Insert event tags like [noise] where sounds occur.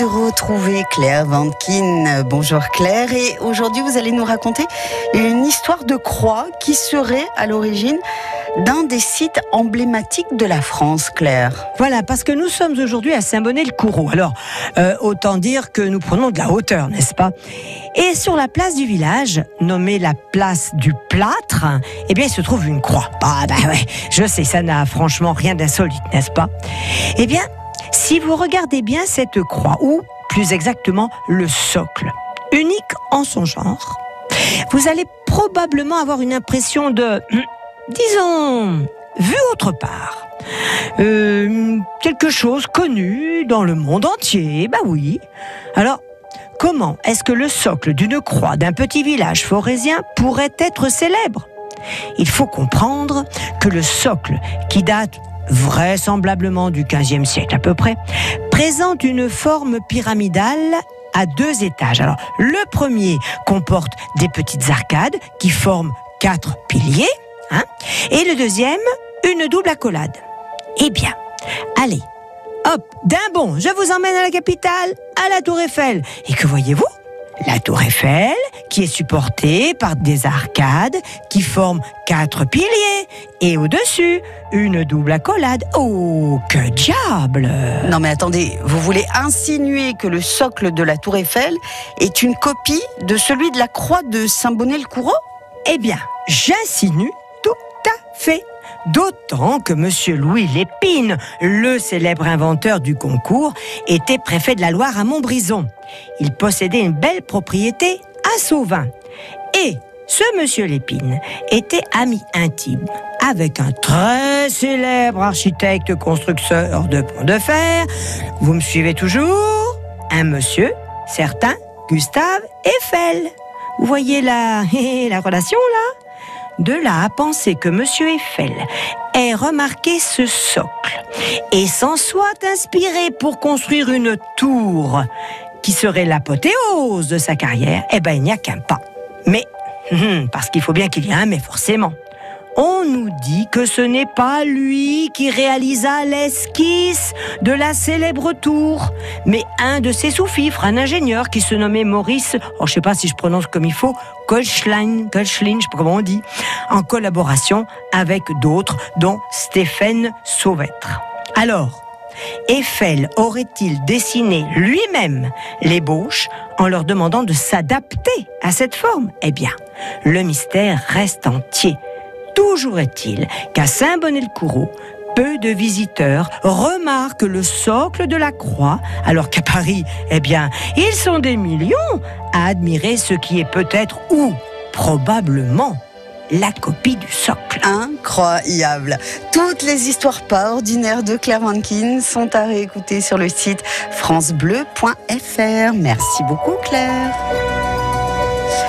de retrouver Claire Vankin. Bonjour Claire. Et aujourd'hui, vous allez nous raconter une histoire de croix qui serait à l'origine d'un des sites emblématiques de la France, Claire. Voilà, parce que nous sommes aujourd'hui à Saint-Bonnet-le-Coureau. Alors, euh, autant dire que nous prenons de la hauteur, n'est-ce pas? Et sur la place du village, nommée la place du plâtre, eh bien, il se trouve une croix. Ah, bah ouais, je sais, ça n'a franchement rien d'insolite, n'est-ce pas? Eh bien, si vous regardez bien cette croix, ou plus exactement le socle, unique en son genre, vous allez probablement avoir une impression de, disons, vu autre part. Euh, quelque chose connu dans le monde entier, bah oui. Alors, comment est-ce que le socle d'une croix d'un petit village forésien pourrait être célèbre? Il faut comprendre que le socle, qui date vraisemblablement du XVe siècle à peu près, présente une forme pyramidale à deux étages. Alors, le premier comporte des petites arcades qui forment quatre piliers, hein, et le deuxième, une double accolade. Eh bien, allez, hop, d'un bond, je vous emmène à la capitale, à la Tour Eiffel. Et que voyez-vous? La tour Eiffel, qui est supportée par des arcades qui forment quatre piliers, et au-dessus, une double accolade. Oh, que diable Non mais attendez, vous voulez insinuer que le socle de la tour Eiffel est une copie de celui de la croix de Saint-Bonnet-le-Coureau Eh bien, j'insinue tout à fait. D'autant que M. Louis Lépine, le célèbre inventeur du concours, était préfet de la Loire à Montbrison. Il possédait une belle propriété à Sauvin. Et ce monsieur Lépine était ami intime avec un très célèbre architecte constructeur de ponts de fer. Vous me suivez toujours? Un monsieur, certain Gustave Eiffel. Vous voyez la, [laughs] la relation là? De là à penser que M. Eiffel ait remarqué ce socle et s'en soit inspiré pour construire une tour qui serait l'apothéose de sa carrière, eh ben il n'y a qu'un pas. Mais, parce qu'il faut bien qu'il y ait un mais forcément. On nous dit que ce n'est pas lui qui réalisa l'esquisse de la célèbre tour, mais un de ses sous-fifres, un ingénieur qui se nommait Maurice, oh, je sais pas si je prononce comme il faut, Kolschlein, Kolschlin, je sais pas comment on dit, en collaboration avec d'autres, dont Stéphane Sauvêtre. Alors, Eiffel aurait-il dessiné lui-même l'ébauche en leur demandant de s'adapter à cette forme? Eh bien, le mystère reste entier. Toujours est-il qu'à Saint-Bonnet-le-Coureau, peu de visiteurs remarquent le socle de la croix, alors qu'à Paris, eh bien, ils sont des millions à admirer ce qui est peut-être ou probablement la copie du socle. Incroyable. Toutes les histoires pas ordinaires de Claire Wankin sont à réécouter sur le site francebleu.fr. Merci beaucoup Claire.